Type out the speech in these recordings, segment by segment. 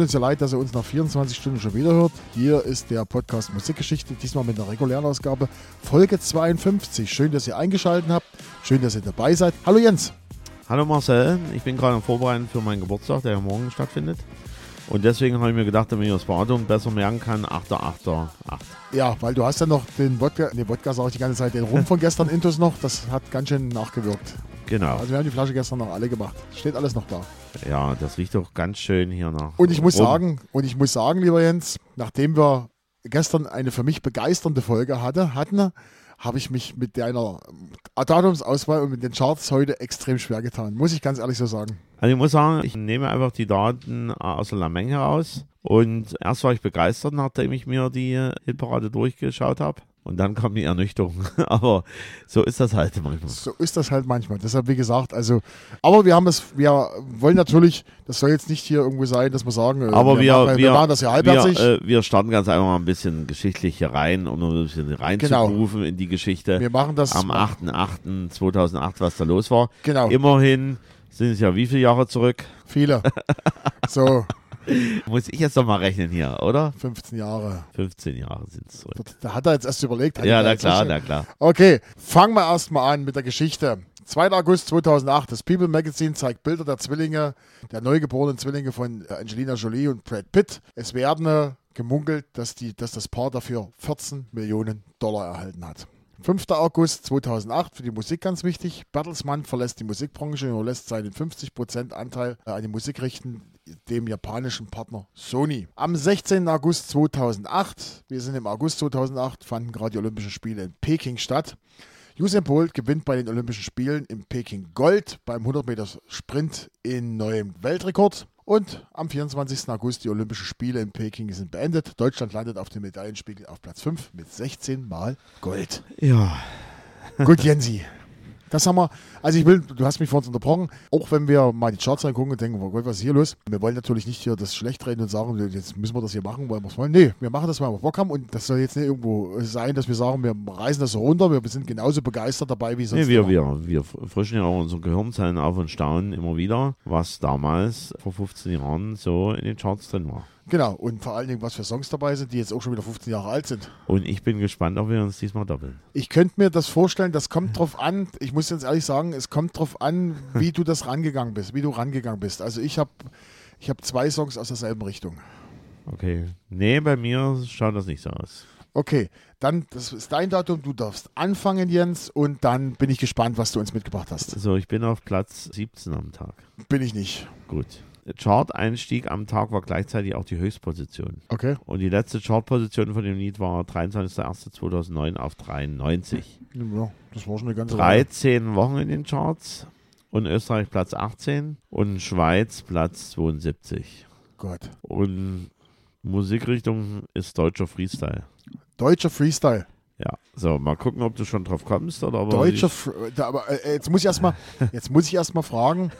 tut uns ja leid, dass ihr uns nach 24 Stunden schon wieder hört. Hier ist der Podcast Musikgeschichte, diesmal mit einer regulären Ausgabe, Folge 52. Schön, dass ihr eingeschaltet habt. Schön, dass ihr dabei seid. Hallo Jens. Hallo Marcel, ich bin gerade am Vorbereiten für meinen Geburtstag, der ja morgen stattfindet. Und deswegen habe ich mir gedacht, damit ich das Datum besser merken kann, 8.8.8. Ja, weil du hast ja noch den Wodka, nee, Wodka sage ich die ganze Zeit, den Rum von gestern Intus noch, das hat ganz schön nachgewirkt. Genau. Also wir haben die Flasche gestern noch alle gemacht. Steht alles noch da. Ja, das riecht doch ganz schön hier nach. Und ich muss Rum. sagen, und ich muss sagen, lieber Jens, nachdem wir gestern eine für mich begeisternde Folge hatte, hatten, habe ich mich mit deiner Datumsauswahl und mit den Charts heute extrem schwer getan. Muss ich ganz ehrlich so sagen. Also ich muss sagen, ich nehme einfach die Daten aus der Lameng heraus. Und erst war ich begeistert, nachdem ich mir die Hitparade durchgeschaut habe. Und dann kam die Ernüchterung. Aber so ist das halt manchmal. So ist das halt manchmal. Deshalb, wie gesagt, also, aber wir haben es, wir wollen natürlich, das soll jetzt nicht hier irgendwo sein, dass wir sagen, äh, Aber wir, machen, wir, machen das ja halbherzig. Wir, äh, wir starten ganz einfach mal ein bisschen geschichtlich hier rein, um ein bisschen reinzurufen in die Geschichte. wir machen das Am 8.8.2008, was da los war. Genau. Immerhin sind es ja wie viele Jahre zurück? Viele. so, Muss ich jetzt doch mal rechnen hier, oder? 15 Jahre. 15 Jahre sind es zurück. Da hat er jetzt erst überlegt. hat Ja, na klar, na klar. Okay, fangen wir erstmal an mit der Geschichte. 2. August 2008, das People Magazine zeigt Bilder der Zwillinge, der neugeborenen Zwillinge von Angelina Jolie und Brad Pitt. Es werden äh, gemunkelt, dass, die, dass das Paar dafür 14 Millionen Dollar erhalten hat. 5. August 2008, für die Musik ganz wichtig. Bertelsmann verlässt die Musikbranche und lässt seinen 50% Anteil äh, an die Musik richten, dem japanischen Partner Sony. Am 16. August 2008, wir sind im August 2008, fanden gerade die Olympischen Spiele in Peking statt. Usain Bolt gewinnt bei den Olympischen Spielen in Peking Gold beim 100 Meter Sprint in neuem Weltrekord. Und am 24. August die Olympischen Spiele in Peking sind beendet. Deutschland landet auf dem Medaillenspiegel auf Platz 5 mit 16 Mal Gold. Ja, Gut, Jensi. Das haben wir, also ich will, du hast mich vorhin unterbrochen, auch wenn wir mal die Charts angucken und denken, oh Gott, was ist hier los? Wir wollen natürlich nicht hier das schlecht reden und sagen, jetzt müssen wir das hier machen, weil wir es wollen. Nee, wir machen das, weil wir Bock haben und das soll jetzt nicht irgendwo sein, dass wir sagen, wir reißen das so runter, wir sind genauso begeistert dabei wie sonst nee, wir, wir, wir frischen ja auch unsere Gehirnzellen auf und staunen immer wieder, was damals vor 15 Jahren so in den Charts drin war. Genau, und vor allen Dingen, was für Songs dabei sind, die jetzt auch schon wieder 15 Jahre alt sind. Und ich bin gespannt, ob wir uns diesmal doppeln. Ich könnte mir das vorstellen, das kommt drauf an, ich muss jetzt ehrlich sagen, es kommt drauf an, wie du das rangegangen bist, wie du rangegangen bist. Also ich habe ich hab zwei Songs aus derselben Richtung. Okay. Nee, bei mir schaut das nicht so aus. Okay, dann, das ist dein Datum, du darfst anfangen, Jens, und dann bin ich gespannt, was du uns mitgebracht hast. So, ich bin auf Platz 17 am Tag. Bin ich nicht. Gut. Chart-Einstieg am Tag war gleichzeitig auch die Höchstposition. Okay. Und die letzte Chartposition von dem Lied war 23.01.2009 auf 93. Ja, das war schon eine ganze Weile. 13 Wochen in den Charts und Österreich Platz 18 und Schweiz Platz 72. Gott. Und Musikrichtung ist deutscher Freestyle. Deutscher Freestyle. Ja, so, mal gucken, ob du schon drauf kommst oder Deutscher aber äh, jetzt muss ich erstmal jetzt muss ich erstmal fragen,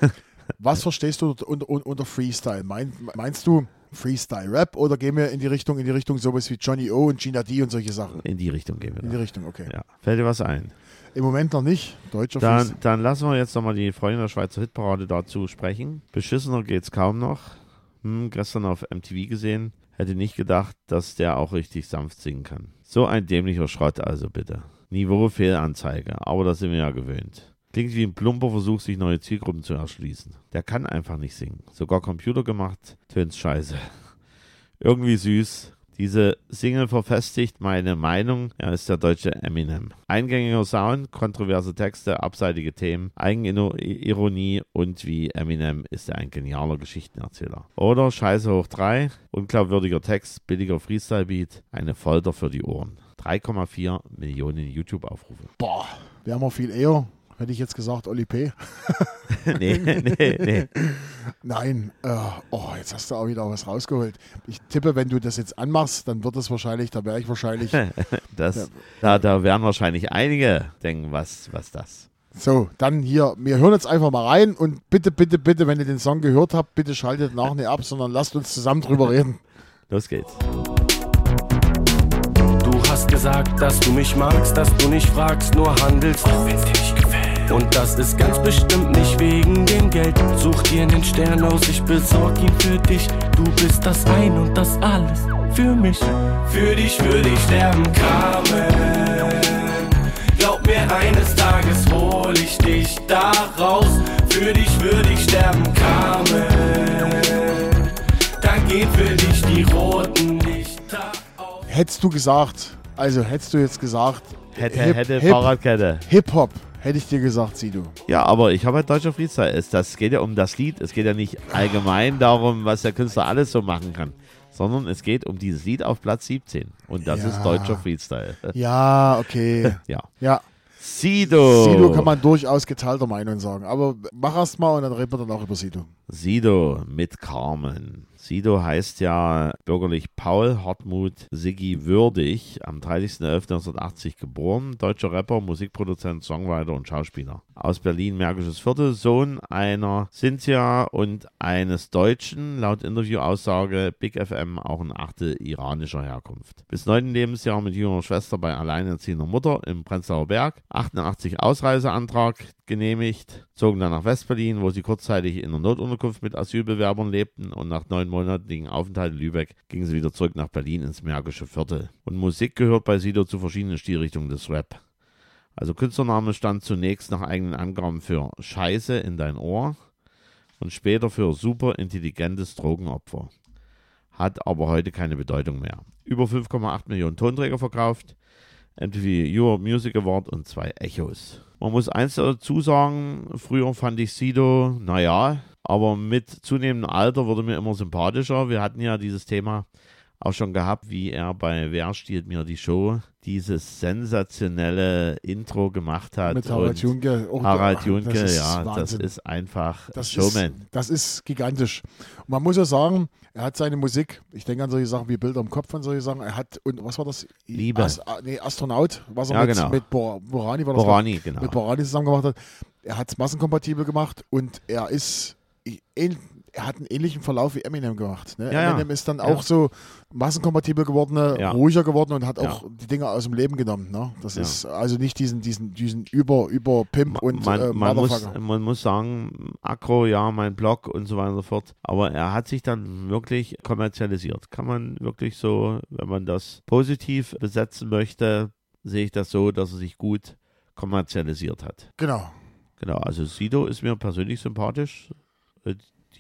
was verstehst du unter, unter, Freestyle? Mein, meinst du Freestyle Rap oder gehen wir in die Richtung in die Richtung sowas wie Johnny O und Gina D und solche Sachen? in die Richtung gehen wir. In die Da. Richtung, okay. Ja. Fällt dir was ein? Im Moment noch nicht. Deutscher Dann, Freestyle. dann lassen wir jetzt nochmal die Freunde der Schweizer Hitparade dazu sprechen. Beschissener geht's kaum noch. Hm, gestern auf MTV gesehen. Hätte nicht gedacht, dass der auch richtig sanft singen kann. So ein dämlicher Schrott also bitte. Niveau Fehlanzeige, aber das sind wir ja gewöhnt. Klingt wie ein plumper Versuch, sich neue Zielgruppen zu erschließen. Der kann einfach nicht singen. Sogar Computer gemacht, tönt's scheiße. Irgendwie süß. Diese Single verfestigt meine Meinung, er ist der deutsche Eminem. Eingängiger Sound, kontroverse Texte, abseitige Themen, Eigenironie und wie Eminem ist er ein genialer Geschichtenerzähler. Oder Scheiße hoch 3, unglaubwürdiger Text, billiger Freestyle-Beat, eine Folter für die Ohren. 3,4 Millionen YouTube-Aufrufe. Boah, wären wir viel eher. Hätte ich jetzt gesagt, Oli P. nee, nee, nee. Nein, äh, oh, jetzt hast du auch wieder was rausgeholt. Ich tippe, wenn du das jetzt anmachst, dann wird es wahrscheinlich, da wäre ich wahrscheinlich. Das, da, da werden wahrscheinlich einige denken, was, was das. So, dann hier, wir hören jetzt einfach mal rein und bitte, bitte, bitte, wenn ihr den Song gehört habt, bitte schaltet nach nicht ab, sondern lasst uns zusammen drüber reden. Los geht's. Du hast gesagt, dass du mich magst, dass du nicht fragst, nur handelst. Auch nicht gefällt. Und das ist ganz bestimmt nicht wegen dem Geld. Such dir einen Stern aus, ich besorg ihn für dich. Du bist das Ein und das Alles für mich. Für dich würde ich sterben, Carmen. Glaub mir, eines Tages hol ich dich da raus. Für dich würde ich sterben, Carmen. Dann gehen für dich die roten Lichter auf. Hättest du gesagt, also hättest du jetzt gesagt, Hätte, Hip- hätte, Hip- Fahrradkette. Hip-Hop, hätte ich dir gesagt, Sido. Ja, aber ich habe halt deutscher Freestyle. Es, das geht ja um das Lied. Es geht ja nicht allgemein darum, was der Künstler alles so machen kann, sondern es geht um dieses Lied auf Platz 17. Und das Ja. ist deutscher Freestyle. Ja, okay. Ja. Ja, Sido. Sido kann man durchaus geteilter Meinung sagen. Aber mach erst mal und dann reden wir dann auch über Sido. Sido mit Carmen. Sido heißt ja bürgerlich Paul Hartmut Siggi Würdig, am 30.11.1980 geboren, deutscher Rapper, Musikproduzent, Songwriter und Schauspieler. Aus Berlin, Märkisches Viertel, Sohn einer Cynthia und eines Deutschen, laut Interviewaussage Big FM auch ein Achte iranischer Herkunft. Bis neunten Lebensjahr mit jüngerer Schwester bei alleinerziehender Mutter im Prenzlauer Berg, 88 Ausreiseantrag genehmigt, zogen dann nach Westberlin, wo sie kurzzeitig in einer Notunterkunft mit Asylbewerbern lebten und nach neunmonatigen Aufenthalt in Lübeck gingen sie wieder zurück nach Berlin ins Märkische Viertel. Und Musik gehört bei Sido zu verschiedenen Stilrichtungen des Rap. Also Künstlername stand zunächst nach eigenen Angaben für Scheiße in dein Ohr und später für super intelligentes Drogenopfer. Hat aber heute keine Bedeutung mehr. Über 5,8 Millionen Tonträger verkauft, MTV Europe Music Award und zwei Echos. Man muss eins dazu sagen, früher fand ich Sido, naja, aber mit zunehmendem Alter wurde mir immer sympathischer. Wir hatten ja dieses Thema auch schon gehabt, wie er bei Wer stiehlt mir die Show dieses sensationelle Intro gemacht hat. Mit Harald und Junke. Auch Harald Junke, das ja, das Wahnsinn. ist einfach Das Showman. Ist, das ist gigantisch. Und man muss ja sagen, er hat seine Musik, ich denke an solche Sachen wie Bilder im Kopf und solche Sachen. Er hat, und was war das? Liebe. As, ah, nee, Astronaut, was er Ja, mit, genau. mit Bor Borani, war das Borani, genau. mit Borani zusammen gemacht hat. Er hat es massenkompatibel gemacht und er ist, er hat einen ähnlichen Verlauf wie Eminem gemacht. Ne? Ja, ja. Eminem ist dann Ja. auch so massenkompatibel geworden, Ja. ruhiger geworden und hat auch Ja. die Dinge aus dem Leben genommen. Ne? Das Ja. ist also nicht diesen, diesen, diesen über, über Pimp und man, äh, man, muss, man muss sagen, Akro, ja, mein Blog und so weiter und so fort. Aber er hat sich dann wirklich kommerzialisiert. Kann man wirklich so, wenn man das positiv besetzen möchte, sehe ich das so, dass er sich gut kommerzialisiert hat. Genau. Genau, also Sido ist mir persönlich sympathisch.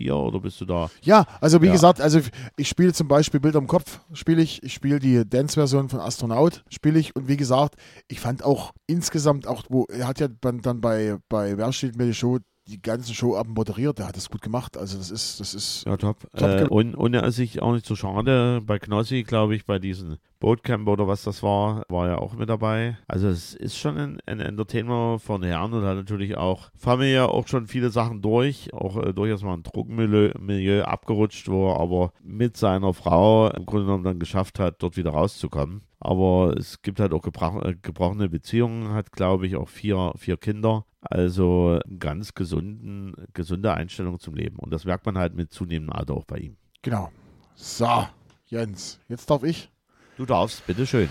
Dir oder bist du da? Ja, also wie Ja. gesagt, also ich spiele zum Beispiel Bilder im Kopf, spiele ich, ich spiele die Dance-Version von Astronaut, spiele ich und wie gesagt, ich fand auch insgesamt auch, wo er hat ja dann, dann bei, bei Wer steht mir die Show die ganzen Showabend moderiert, der hat das gut gemacht, also das ist, das ist, Ja, top. Top äh, und, und er ist sich auch nicht so schade. Bei Knossi, glaube ich, bei diesem Bootcamp oder was das war, war er auch mit dabei. Also es ist schon ein, ein Entertainer von Herren und hat natürlich auch familiär auch schon viele Sachen durch. Auch äh, durchaus mal ein Drogenmilieu Milieu abgerutscht, wo er aber mit seiner Frau im Grunde genommen dann geschafft hat, dort wieder rauszukommen. Aber es gibt halt auch äh, gebrochene Beziehungen, hat glaube ich auch vier, vier Kinder. Also eine ganz gesunden, gesunde Einstellung zum Leben. Und das merkt man halt mit zunehmendem Alter auch bei ihm. genau. So, Jens, jetzt darf ich. Du darfst, bitteschön.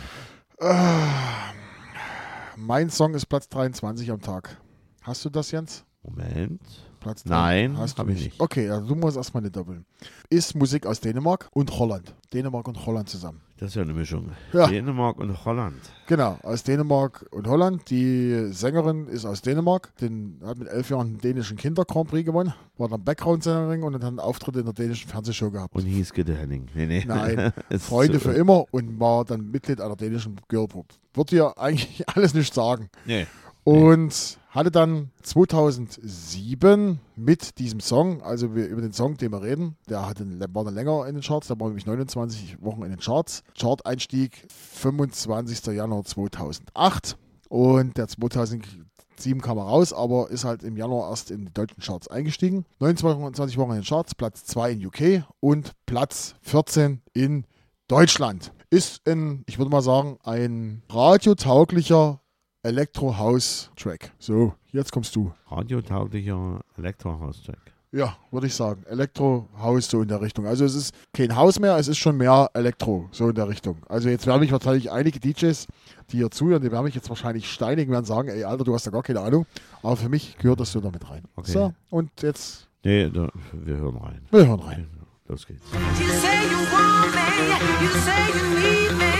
Mein Song ist Platz 23 am Tag. Hast du das, Jens? Moment. Platz Nein, hast du hab ich nicht. Okay, also du musst erstmal nicht doppeln. Ist Musik aus Dänemark und Holland. Dänemark und Holland zusammen. Das ist ja eine Mischung. Ja. Dänemark und Holland. Genau, aus Dänemark und Holland. Die Sängerin ist aus Dänemark. Den hat mit elf Jahren den dänischen Kinder Grand Prix gewonnen. War dann Background-Sängerin und hat einen Auftritt in der dänischen Fernsehshow gehabt. Und hieß Gitte Henning. Nee, nee. Nein, Freunde so- für immer und war dann Mitglied einer dänischen Girlgroup. Wird dir eigentlich alles nicht sagen. Nee. Und hatte dann 2007 mit diesem Song, also wir, über den Song, den wir reden, der hatte, war dann länger in den Charts, der war nämlich 29 Wochen in den Charts. Chart-Einstieg 25. Januar 2008 und der 2007 kam er raus, aber ist halt im Januar erst in die deutschen Charts eingestiegen. 29 Wochen in den Charts, Platz 2 in UK und Platz 14 in Deutschland. Ist ein, ich würde mal sagen, ein radiotauglicher Electro-House-Track. So, jetzt kommst du. Radiotauglicher Elektrohaustrack. Ja, würde ich sagen. Elektro-Haus so in der Richtung. Also es ist kein Haus mehr, es ist schon mehr Elektro, so in der Richtung. Also jetzt werden mich wahrscheinlich einige DJs, die hier zuhören, die werden mich jetzt wahrscheinlich steinigen, werden sagen, ey Alter, du hast da gar keine Ahnung. Aber für mich gehört das so damit rein. Okay. So, und jetzt, Nee, da, wir hören rein. wir hören rein. Los geht's. You say you want me, you say you need me,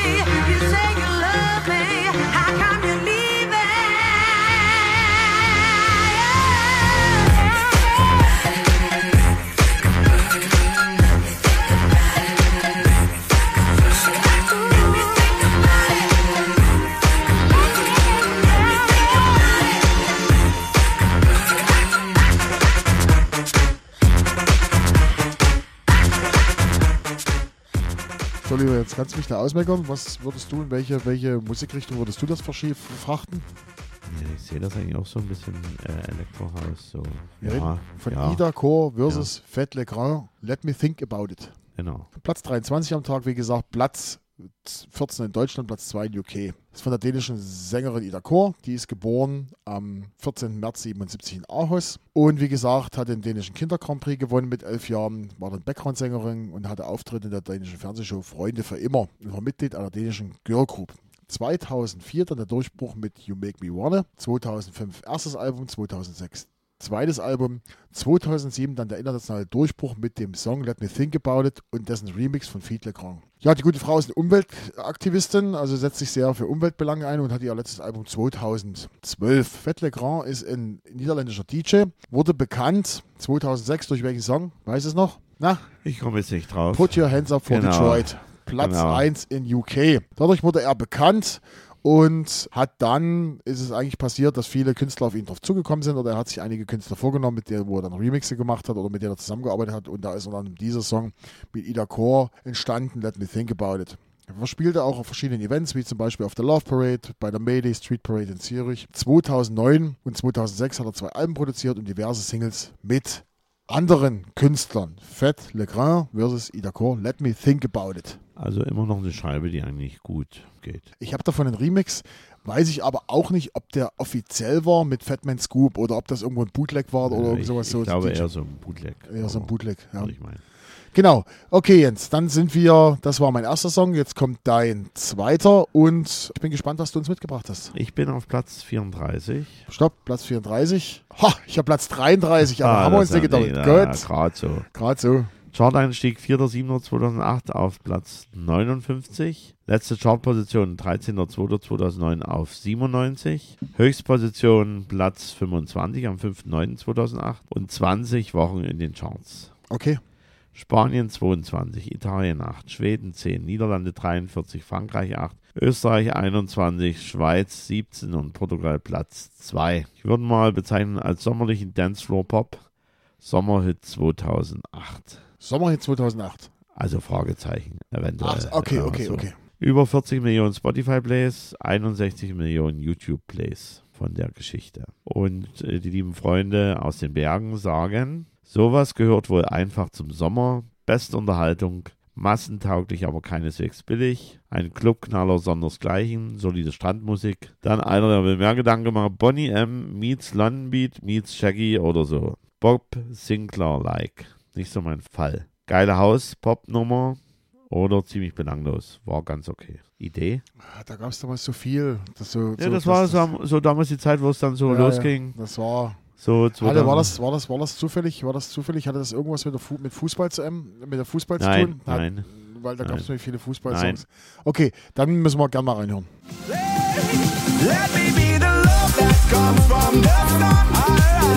you say you love Lieber, jetzt kannst du mich da ausmeckern. Was würdest du, in welche, welche Musikrichtung würdest du das verfrachten? Ja, ich sehe das eigentlich auch so ein bisschen äh, Elektrohaus. So. Wir ja, reden von ja, Ida Core versus Fat Le Grand. Let me think about it. Genau. Platz 23 am Tag, wie gesagt, Platz 14 in Deutschland, Platz 2 in UK. Ist von der dänischen Sängerin Ida Kor. Die ist geboren am 14. März 77 in Aarhus. Und wie gesagt, hat den dänischen Kinder Grand Prix gewonnen mit elf Jahren, war dann Background-Sängerin und hatte Auftritte in der dänischen Fernsehshow Freunde für immer und war Mitglied einer dänischen Girl Group. 2004 dann der Durchbruch mit You Make Me Wanna. 2005 erstes Album, 2006 zweites Album. 2007 dann der internationale Durchbruch mit dem Song Let Me Think About It und dessen Remix von Feed Le Grand. Ja, die gute Frau ist eine Umweltaktivistin, also setzt sich sehr für Umweltbelange ein und hat ihr letztes Album 2012. Fett Le Grand ist ein niederländischer DJ, wurde bekannt 2006 durch welchen Song? Weiß es noch? Na, Ich komme jetzt nicht drauf. Put Your Hands Up for Genau. Detroit. Platz Genau. 1 in UK. Dadurch wurde er bekannt und hat dann, ist es eigentlich passiert, dass viele Künstler auf ihn drauf zugekommen sind oder er hat sich einige Künstler vorgenommen, mit denen wo er dann Remixe gemacht hat oder mit denen er zusammengearbeitet hat und da ist dann dieser Song mit Ida Core entstanden, Let Me Think About It. Er spielte auch auf verschiedenen Events, wie zum Beispiel auf der Love Parade, bei der Mayday Street Parade in Zürich. 2009 und 2006 hat er zwei Alben produziert und diverse Singles mit anderen Künstlern. Fett Le Grand versus Ida Core, Let Me Think About It. Also immer noch eine Scheibe, die eigentlich gut geht. Ich habe davon einen Remix, weiß ich aber auch nicht, ob der offiziell war mit Fatman Scoop oder ob das irgendwo ein Bootleg war oder Äh, irgend ich, sowas ich so. glaube DJ eher so ein Bootleg. eher so ein Bootleg. Ja. ich meinen. Genau. Okay, Jens, dann sind wir, das war mein erster Song, jetzt kommt dein zweiter und ich bin gespannt, was du uns mitgebracht hast. Ich bin auf Platz 34. Stopp, Platz 34. Ha, ich habe Platz 33, aber haben wir uns nicht ja gedacht. Ja, Gut, gerade so. gerade so. Chart-Einstieg 4.7.2008 auf Platz 59. Letzte Chartposition 13.2.2009 auf 97. Höchstposition Platz 25 am 5.9.2008 und 20 Wochen in den Charts. Okay. Spanien 22, Italien 8, Schweden 10, Niederlande 43, Frankreich 8, Österreich 21, Schweiz 17 und Portugal Platz 2. Ich würde mal bezeichnen als sommerlichen Dancefloor-Pop. Sommerhit 2008. Sommerhit 2008. Also Fragezeichen, eventuell. Ach, okay, okay, so. okay. Über 40 Millionen Spotify-Plays, 61 Millionen YouTube-Plays von der Geschichte. Und äh, die lieben Freunde aus den Bergen sagen, sowas gehört wohl einfach zum Sommer. Beste Unterhaltung, massentauglich, aber keineswegs billig. Ein Clubknaller sondersgleichen, solide Strandmusik. Dann einer, der will mehr Gedanken gemacht, Bonnie M. meets London Beat meets Shaggy oder so. Bob Sinclair-like. Nicht so mein Fall. Geile Haus-Pop-Nummer oder ziemlich belanglos. War ganz okay. Idee? Ah, Da gab es damals so viel. Das so, Ja, so, das war so, so damals die Zeit, wo es dann so ja, losging. Ja, das war. So 2000. war, das, war, das, war das zufällig? War das zufällig? Hatte das irgendwas mit, der Fu mit Fußball zu ähm, mit der Fußball zu Nein, tun? Hat, nein. Weil da gab es nämlich viele Fußballsongs. Okay, dann müssen wir gerne mal reinhören. Let me be the love that comes from the.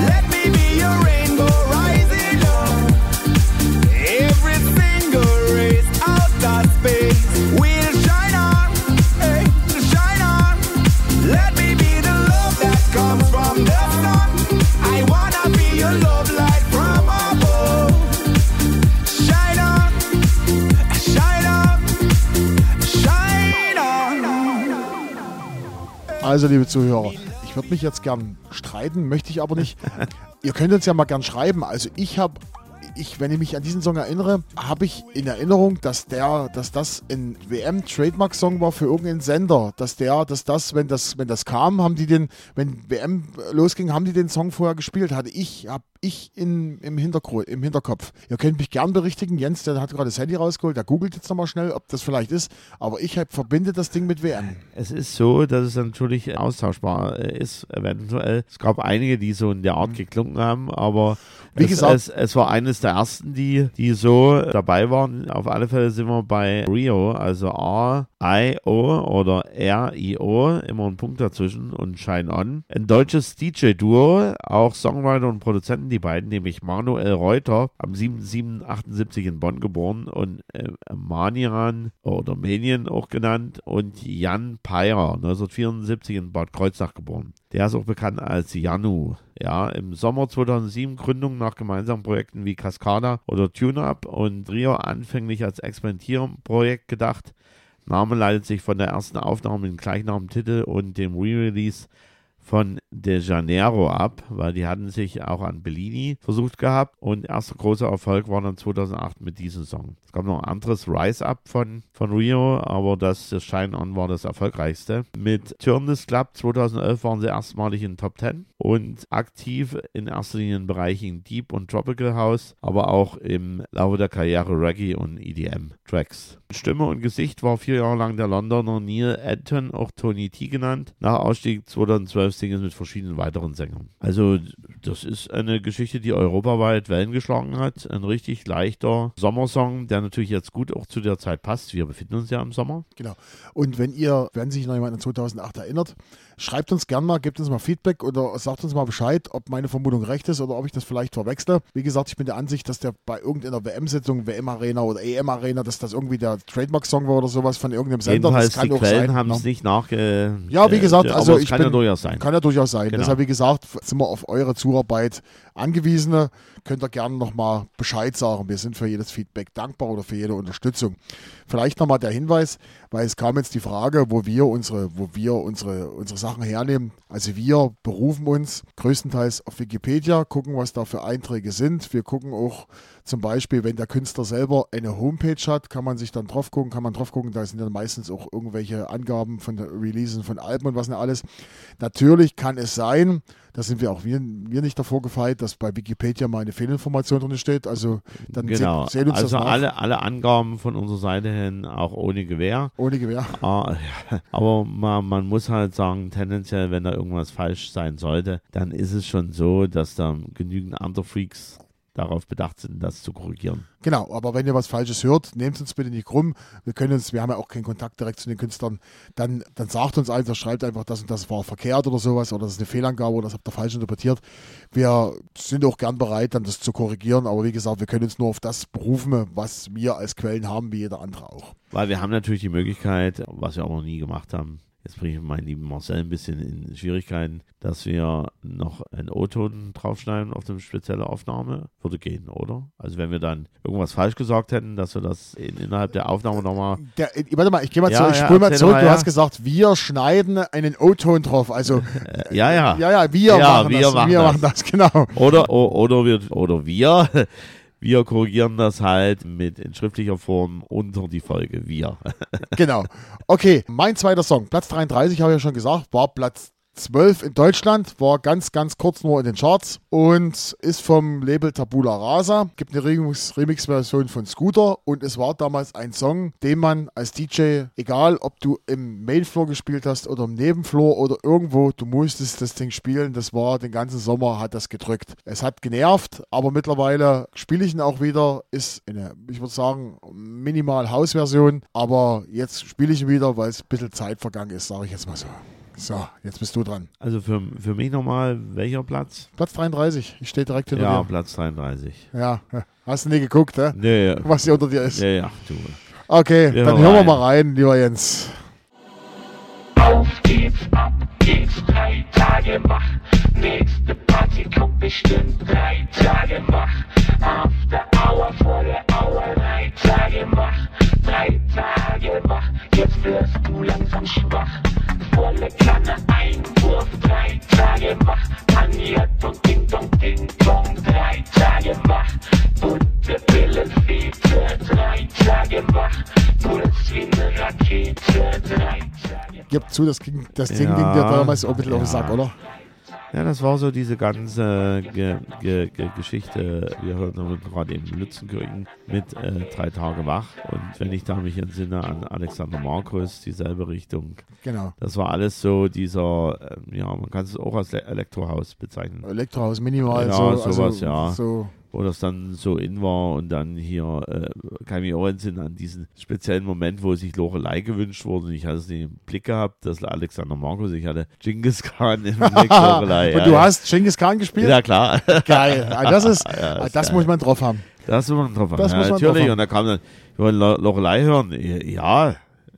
Let Also, liebe Zuhörer, ich würde mich jetzt gern streiten, möchte ich aber nicht. Ihr könnt uns ja mal gern schreiben. Also, ich habe. Ich, wenn ich mich an diesen Song erinnere, habe ich in Erinnerung, dass der, dass das ein WM-Trademark-Song war für irgendeinen Sender. Dass der, dass das, wenn das, wenn das kam, haben die den, wenn WM losging, haben die den Song vorher gespielt. Hatte ich, habe ich in, im, Hintergru- im Hinterkopf. Ihr könnt mich gern berichtigen. Jens, der hat gerade das Handy rausgeholt, der googelt jetzt nochmal schnell, ob das vielleicht ist. Aber ich hab, verbinde das Ding mit WM. Es ist so, dass es natürlich austauschbar äh, ist, eventuell. Es gab einige, die so in der Art geklungen haben, aber Mhm. Wie es, gesagt- es, es war eines der ersten, die, die so dabei waren. Auf alle Fälle sind wir bei Rio, also A, I, O oder R, I, O, immer ein Punkt dazwischen und Shine On. Ein deutsches DJ-Duo, auch Songwriter und Produzenten, die beiden, nämlich Manuel Reuter, am 7.7.78 in Bonn geboren und äh, Manian oder Menien auch genannt und Jan Peyer, 1974 in Bad Kreuznach geboren. Der ist auch bekannt als Janu. Ja, im Sommer 2007 Gründung nach gemeinsamen Projekten wie Cascada oder Tune-Up und Rio anfänglich als Experimentierprojekt gedacht. Name leitet sich von der ersten Aufnahme mit dem gleichnamigen Titel und dem Re-Release von De Janeiro ab, weil die hatten sich auch an Bellini versucht gehabt und erster großer Erfolg war dann 2008 mit diesem Song. Es gab noch ein anderes Rise Up von, von Rio, aber das, das Shine On war das erfolgreichste. Mit Turn Club 2011 waren sie erstmalig in Top 10 und aktiv in erster Linie in Bereichen Deep und Tropical House, aber auch im Laufe der Karriere Reggae und EDM Tracks. Stimme und Gesicht war vier Jahre lang der Londoner Neil Edton, auch Tony T genannt. Nach Ausstieg 2012 Singles mit verschiedenen weiteren Sängern. Also das ist eine Geschichte, die europaweit Wellen geschlagen hat. Ein richtig leichter Sommersong, der natürlich jetzt gut auch zu der Zeit passt. Wir befinden uns ja im Sommer. Genau. Und wenn ihr, wenn sich noch jemand an 2008 erinnert, schreibt uns gern mal, gebt uns mal Feedback oder sagt uns mal Bescheid, ob meine Vermutung recht ist oder ob ich das vielleicht verwechsle. Wie gesagt, ich bin der Ansicht, dass der bei irgendeiner WM-Sitzung, WM-Arena oder EM-Arena, dass das irgendwie der Trademark-Song war oder sowas von irgendeinem Sender. Jedenfalls, das kann die Quellen haben ne? es nicht nachge... Ja, wie gesagt, äh, also aber es ich kann bin, ja durchaus sein. Kann ja durchaus sein. Genau. Deshalb, wie gesagt, sind wir auf eure Zuarbeit angewiesen. Könnt ihr gerne nochmal Bescheid sagen. Wir sind für jedes Feedback dankbar oder für jede Unterstützung. Vielleicht nochmal der Hinweis, weil es kam jetzt die Frage, wo wir unsere, wo wir unsere, unsere Sachen hernehmen. Also wir berufen uns größtenteils auf Wikipedia, gucken, was da für Einträge sind. Wir gucken auch zum Beispiel, wenn der Künstler selber eine Homepage hat, kann man sich dann drauf gucken, kann man drauf gucken, da sind dann meistens auch irgendwelche Angaben von Releasen von Alben und was nicht alles. Natürlich kann es sein, da sind wir auch wir, wir nicht davor gefeit, dass bei Wikipedia mal eine Fehlinformation drin steht. Also dann Genau. sehen, sehen uns also das nach. alle, alle Angaben von unserer Seite hin auch ohne Gewehr. Ohne Gewehr. Ah. Aber man, man muss halt sagen, tendenziell, wenn da irgendwas falsch sein sollte, dann ist es schon so, dass da genügend andere Freaks darauf bedacht sind, das zu korrigieren. Genau, aber wenn ihr was Falsches hört, nehmt uns bitte nicht krumm. Wir können uns, wir haben ja auch keinen Kontakt direkt zu den Künstlern. Dann, dann sagt uns einfach, schreibt einfach, das und das war verkehrt oder sowas oder das ist eine Fehlangabe oder das habt ihr falsch interpretiert. Wir sind auch gern bereit, dann das zu korrigieren. Aber wie gesagt, wir können uns nur auf das berufen, was wir als Quellen haben, wie jeder andere auch. Weil wir haben natürlich die Möglichkeit, was wir auch noch nie gemacht haben, jetzt bringe ich meinen lieben Marcel ein bisschen in Schwierigkeiten, dass wir noch einen O-Ton draufschneiden auf eine spezielle Aufnahme. Würde gehen, oder? Also wenn wir dann irgendwas falsch gesagt hätten, dass wir das in, innerhalb der Aufnahme nochmal Der, äh, warte mal, ich gehe mal Ja, zurück, ich ja, spule mal erzähl zurück. mal, du ja. hast gesagt, wir schneiden einen O-Ton drauf. Also, äh, ja, ja. ja, ja, wir Ja, machen wir das. machen wir das. machen das, genau. Oder, oder, wir, oder wir, wir korrigieren das halt mit in schriftlicher Form unter die Folge. Wir. Genau. Okay, mein zweiter Song, Platz 33, habe ich ja schon gesagt, war Platz 12 in Deutschland, war ganz, ganz kurz nur in den Charts und ist vom Label Tabula Rasa. Gibt eine Remix- Remix-Version von Scooter und es war damals ein Song, den man als DJ, egal ob du im Mainfloor gespielt hast oder im Nebenfloor oder irgendwo, du musstest das Ding spielen. Das war den ganzen Sommer, hat das gedrückt. Es hat genervt, aber mittlerweile spiele ich ihn auch wieder. Ist eine, ich würde sagen, minimal Hausversion, aber jetzt spiele ich ihn wieder, weil es ein bisschen Zeit vergangen ist, sage ich jetzt mal so. So, jetzt bist du dran. Also für, für mich nochmal, welcher Platz? Platz 33. Ich stehe direkt hinter Ja, dir. Platz 33. Ja, hast du nie geguckt, hä? Nee, was hier unter dir ist. ja, ja, du. Okay, Wir dann hören hören wir rein. mal rein, lieber Jens. Auf geht's, ab geht's, drei Tage wach. Nächste Party kommt bestimmt drei Tage wach. After Hour, volle Hour, drei Tage wach. Drei Tage wach, jetzt wirst du langsam schwach. Volle Kanne Einwurf, drei Tage wach. Paniert und Ding Dong, Ding Dong, drei Tage wach. Bunte Pillenfete, drei Tage wach. Puls wie eine Rakete, drei Tage Gib zu, das, ging, das Ding Ja, ging dir damals auch ein bisschen auf den ja. Sack, oder? Ja, das war so diese ganze Ge Ge Ge Geschichte. Wir hören gerade in Lützenkirchen mit äh, drei Tage wach. Und wenn ich da mich entsinne an Alexander Markus, dieselbe Richtung. Genau. Das war alles so dieser, ähm, ja, man kann es auch als Le Elektrohaus bezeichnen. Elektrohaus minimal. Ja, so, sowas, also, ja. So, wo das dann so in war und dann hier äh, kann ich mich auch entsinnen an diesen speziellen Moment, wo sich Lorelei gewünscht wurde und ich hatte es nicht im Blick gehabt, dass Alexander Markus, ich hatte Genghis Khan im Blick, Lorelei. Und ja, du ja. hast Genghis Khan gespielt? Ja, klar. Geil. Ah, Das ist, Ja, das geil. muss man drauf haben. Das muss man drauf haben. Das ja, muss man drauf natürlich. haben. Und da kam dann, wir wollen Lo- Lorelei hören. Ja,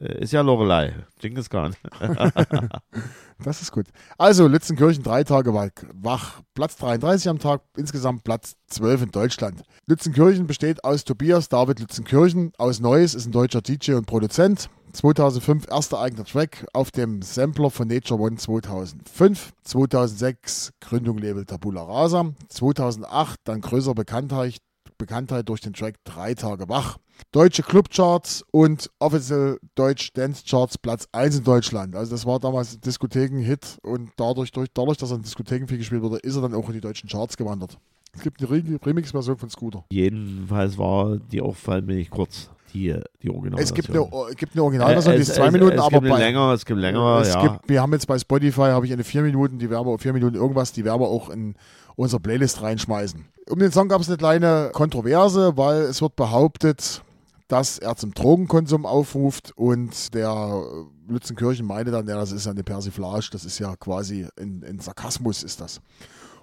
ist ja Lorelei. Genghis Khan. Das ist gut. Also, Lützenkirchen, drei Tage wach-. Platz 33 am Tag, insgesamt Platz 12 in Deutschland. Lützenkirchen besteht aus Tobias David Lützenkirchen, aus Neuss, ist ein deutscher DJ und Produzent. 2005 erster eigener Track auf dem Sampler von Nature One 2005. 2006 Gründung Label Tabula Rasa. 2008 dann größere Bekanntheit, Bekanntheit durch den Track Drei Tage wach. Deutsche Clubcharts und Official Deutsch Dance Charts Platz 1 in Deutschland. Also das war damals ein Diskotheken-Hit und dadurch, durch, dadurch, dass er in Diskotheken viel gespielt wurde, ist er dann auch in die deutschen Charts gewandert. Es gibt eine Re- Remix-Version von Scooter. Jedenfalls war die Auffallmilch kurz. Die, die Original. Es gibt eine, es gibt eine Originalversion, die ist zwei es, Minuten, es aber gibt bei, länger, es gibt länger, es ja. gibt, wir haben jetzt bei Spotify, habe ich eine vier Minuten, die wir, vier Minuten irgendwas, die wir auch in unsere Playlist reinschmeißen. Um den Song gab es eine kleine Kontroverse, weil es wird behauptet, dass er zum Drogenkonsum aufruft und der Lützenkirchen meinte dann, ja, das ist ja eine Persiflage, das ist ja quasi ein, ein Sarkasmus ist das.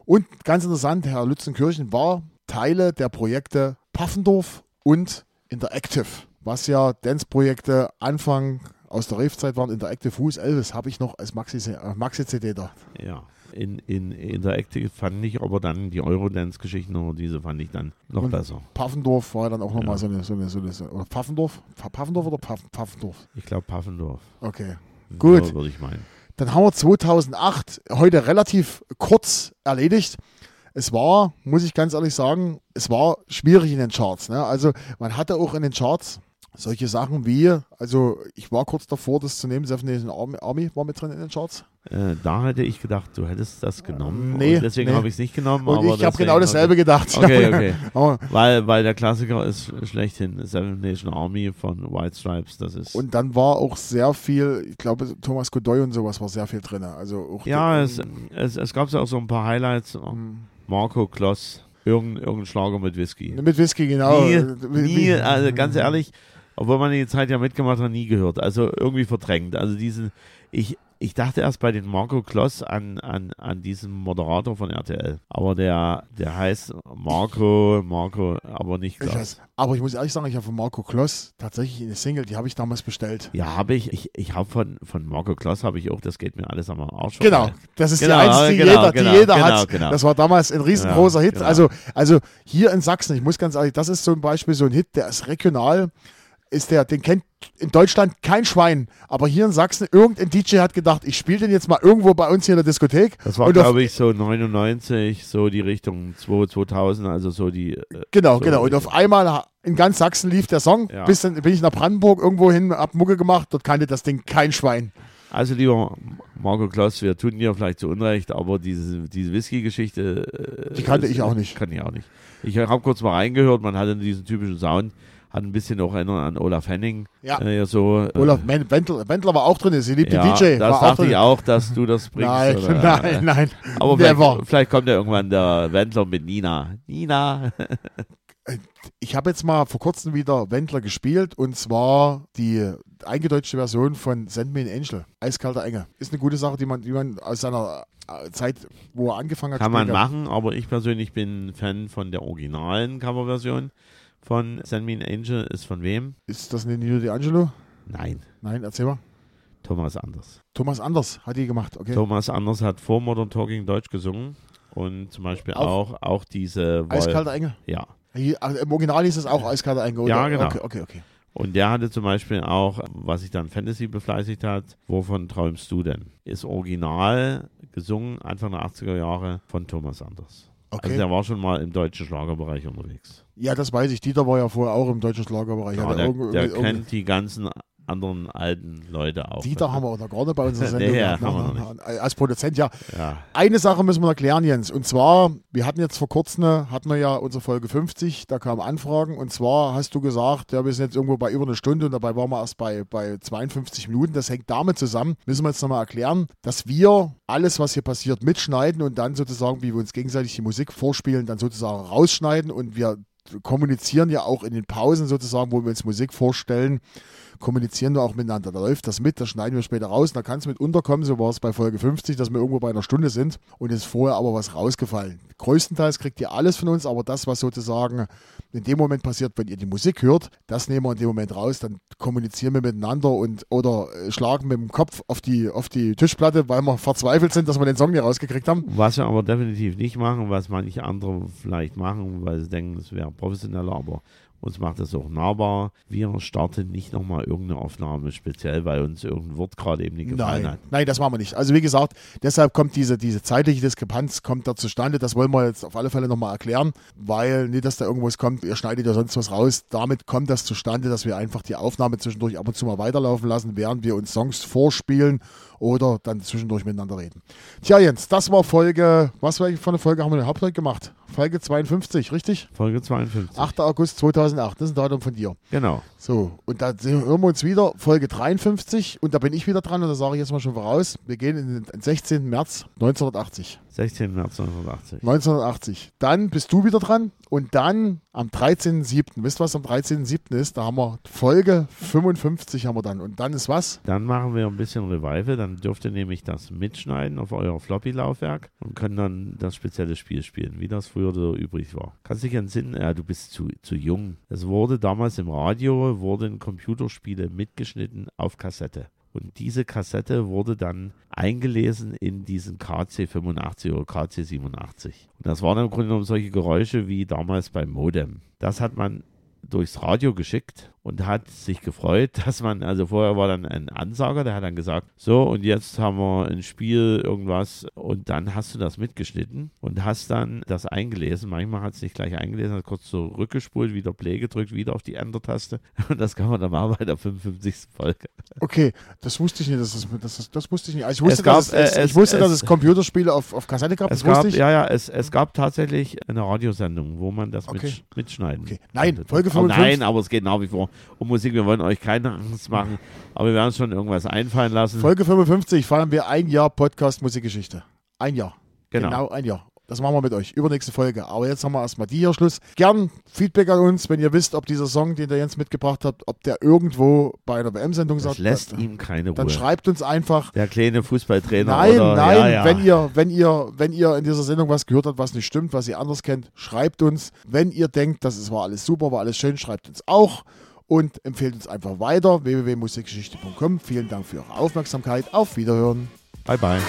Und ganz interessant, Herr Lützenkirchen war Teile der Projekte Paffendorf und Interactive, was ja Dance-Projekte Anfang aus der Rave-Zeit waren. Interactive Who's Elvis habe ich noch als Maxi- äh, Maxi-CD da. Ja. In, in Interactive fand ich aber dann die Eurodance-Geschichten, oder diese fand ich dann noch Und besser. Paffendorf war dann auch nochmal Ja. so eine, so eine, so eine, oder Pfaffendorf? Pfa- Pfaffendorf oder Pfaff, Pfaffendorf? Ich glaube Paffendorf. Okay. Gut. So würde ich meinen. Dann haben wir 2008 heute relativ kurz erledigt. Es war, muss ich ganz ehrlich sagen, es war schwierig in den Charts. Ne? Also man hatte auch in den Charts solche Sachen wie, also ich war kurz davor, das zu nehmen, Seven Nation Army, Army war mit drin in den Charts. Äh, da hätte ich gedacht, du hättest das genommen. nee, und deswegen nee. habe ich es nicht genommen. Und aber ich habe deswegen- genau dasselbe gedacht. Okay, okay. Weil, weil der Klassiker ist schlechthin Seven Nation Army von White Stripes. Das ist. Und dann war auch sehr viel, ich glaube, Thomas Godoy und sowas war sehr viel drin. Also ja, es, es, es gab ja auch so ein paar Highlights. Hm. Marco Kloss, irgendein, irgendein Schlager mit Whisky. mit Whisky, genau. nie, nie, also ganz ehrlich, obwohl man die Zeit ja mitgemacht hat, nie gehört. Also irgendwie verdrängt. Also diesen, ich, ich dachte erst bei den Marco Kloss an, an, an diesen Moderator von RTL. Aber der, der heißt Marco, Marco, aber nicht Ich Kloss. weiß. Aber ich muss ehrlich sagen, ich habe von Marco Kloss tatsächlich eine Single, die habe ich damals bestellt. Ja, habe ich. Ich, ich habe von, von Marco Kloss habe ich auch, das geht mir alles am Arsch Genau, das ist Genau, die einzige, die genau, jeder, genau, die jeder genau, hat. genau. Das war damals ein riesengroßer Hit. genau. Also, also hier in Sachsen, ich muss ganz ehrlich, das ist zum Beispiel so ein Hit, der ist regional, ist der, den kennt in Deutschland kein Schwein. Aber hier in Sachsen, irgendein DJ hat gedacht, ich spiele den jetzt mal irgendwo bei uns hier in der Diskothek. Das war, glaube ich, so 99, so die Richtung 2, 2000, also so die. Äh, Genau, so genau. Und auf einmal in ganz Sachsen lief der Song. Ja. Bis dann bin ich nach Brandenburg irgendwo hin, hab Mucke gemacht. Dort kannte das Ding kein Schwein. Also lieber Marco Kloss, wir tun dir vielleicht zu Unrecht, aber diese, diese Whisky-Geschichte. äh, Die kannte ist- ich auch nicht. Kann ich auch nicht. Ich habe kurz mal reingehört, man hatte diesen typischen Sound, hat ein bisschen auch erinnert an Olaf Henning. Ja. Äh, so, äh, Olaf Men- Wendler, Wendler war auch drin, sie liebt ja, DJ. Das auch dachte drin. ich auch, dass du das bringst. Nein, oder, nein, nein. Aber vielleicht, vielleicht kommt ja irgendwann der Wendler mit Nina. Nina. Ich habe jetzt mal vor kurzem wieder Wendler gespielt und zwar die eingedeutschte Version von Send Me an Angel. Eiskalter Enge. Ist eine gute Sache, die man, die man aus seiner äh, Zeit, wo er angefangen hat, Kann man machen, aber ich persönlich bin Fan von der originalen Coverversion von Send Me an Angel. Ist von wem? Ist das Nino D'Angelo? Nein, Nein, erzähl mal. Thomas Anders. Thomas Anders hat die gemacht, okay. Thomas Anders hat vor Modern Talking Deutsch gesungen und zum Beispiel Auch- auch, auch diese Eiskalter Enge. Ja. Hier, also Im Original hieß es auch Eiskalter Enge, oder? Ja, genau. Okay, okay, okay. Und der hatte zum Beispiel auch, was sich dann Fantasy befleißigt hat, wovon träumst du denn? Ist original gesungen, Anfang der 80er Jahre von Thomas Anders. Okay. Also der war schon mal im deutschen Schlagerbereich unterwegs. Ja, das weiß ich. Dieter war ja vorher auch im deutschen Schlagerbereich. Ja, er der, der kennt die ganzen anderen alten Leute auch. Dieter haben wir auch noch gar nicht bei unserer Sendung. Nee, ja, ne? noch Als Produzent, ja. Ja. Eine Sache müssen wir noch klären, Jens. Und zwar, wir hatten jetzt vor kurzem, hatten wir ja unsere Folge 50, da kamen Anfragen. Und zwar hast du gesagt, ja, wir sind jetzt irgendwo bei über einer Stunde und dabei waren wir erst bei, bei 52 Minuten. Das hängt damit zusammen, müssen wir jetzt nochmal erklären, dass wir alles, was hier passiert, mitschneiden und dann sozusagen, wie wir uns gegenseitig die Musik vorspielen, dann sozusagen rausschneiden. Und wir kommunizieren ja auch in den Pausen sozusagen, wo wir uns Musik vorstellen, kommunizieren wir auch miteinander. Da läuft das mit, das schneiden wir später raus. Da kann es mit unterkommen, so war es bei Folge 50, dass wir irgendwo bei einer Stunde sind und ist vorher aber was rausgefallen. Größtenteils kriegt ihr alles von uns, aber das, was sozusagen in dem Moment passiert, wenn ihr die Musik hört, das nehmen wir in dem Moment raus, dann kommunizieren wir miteinander und oder äh, schlagen mit dem Kopf auf die, auf die Tischplatte, weil wir verzweifelt sind, dass wir den Song nicht rausgekriegt haben. Was wir aber definitiv nicht machen, was manche andere vielleicht machen, weil sie denken, es wäre professioneller, aber uns macht das auch nahbar. Wir starten nicht nochmal irgendeine Aufnahme, speziell weil uns irgendein Wort gerade eben nicht gefallen Nein, hat. nein, das machen wir nicht. Also wie gesagt, deshalb kommt diese, diese zeitliche Diskrepanz kommt da zustande. Das wollen wir jetzt auf alle Fälle nochmal erklären, weil nicht, dass da irgendwas kommt, ihr schneidet ja sonst was raus. Damit kommt das zustande, dass wir einfach die Aufnahme zwischendurch ab und zu mal weiterlaufen lassen, während wir uns Songs vorspielen oder dann zwischendurch miteinander reden. Tja, Jens, das war Folge, was war für eine Folge haben wir denn heute gemacht? Folge 52, richtig? Folge 52. 8. August 2008, das ist ein Datum von dir. Genau. So, und da hören wir uns wieder, Folge 53, und da bin ich wieder dran, und da sage ich jetzt mal schon voraus, wir gehen in den 16. März 1980. 16. März 1980. 1980. Dann bist du wieder dran, und dann am 13.07., wisst ihr, was am 13.07. ist? Da haben wir Folge 55 haben wir dann, und dann ist was? Dann machen wir ein bisschen Revival. Dann dürft ihr nämlich das mitschneiden auf euer Floppy-Laufwerk und können dann das spezielle Spiel spielen, wie das früher so übrig war. Kannst dich entsinnen, ja, du bist zu, zu jung. Es wurde damals im Radio, wurden Computerspiele mitgeschnitten auf Kassette. Und diese Kassette wurde dann eingelesen in diesen KC85 oder KC87. Und das waren im Grunde genommen solche Geräusche wie damals beim Modem. Das hat man durchs Radio geschickt und hat sich gefreut, dass man, also vorher war dann ein Ansager, der hat dann gesagt, so und jetzt haben wir ein Spiel, irgendwas und dann hast du das mitgeschnitten und hast dann das eingelesen. Manchmal hat es nicht gleich eingelesen, hat kurz zurückgespult, wieder Play gedrückt, wieder auf die Enter-Taste und das kann man dann machen bei der 55. Folge. Okay, das wusste ich nicht, das, ist, das, ist, das wusste ich nicht. Also ich wusste, Es gab, dass, es, äh, ich es- wusste dass es- es Computerspiele auf, auf Kassette gab, Es das wusste gab, ich. ja, ja, es, es gab tatsächlich eine Radiosendung, wo man das Okay. mitsch- mitschneiden Okay. Nein. Folge Oh, 55. Nein, aber es geht nach wie vor um Musik. Wir wollen euch keine Angst machen, aber wir werden uns schon irgendwas einfallen lassen. Folge 55 feiern wir ein Jahr Podcast Musikgeschichte. Ein Jahr. Genau. Genau ein Jahr. Das machen wir mit euch. Übernächste Folge. Aber jetzt haben wir erstmal die hier Schluss. Gern Feedback an uns, wenn ihr wisst, ob dieser Song, den der Jens mitgebracht hat, ob der irgendwo bei einer WM-Sendung sagt. lässt dann, ihm keine dann Ruhe. schreibt uns einfach. Der kleine Fußballtrainer Nein, oder, nein, ja, ja. Wenn, ihr, wenn, ihr, wenn ihr in dieser Sendung was gehört habt, was nicht stimmt, was ihr anders kennt, schreibt uns. Wenn ihr denkt, das war alles super, war alles schön, schreibt uns auch und empfehlt uns einfach weiter. www.musikgeschichte.com. Vielen Dank für eure Aufmerksamkeit. Auf Wiederhören. Bye, bye.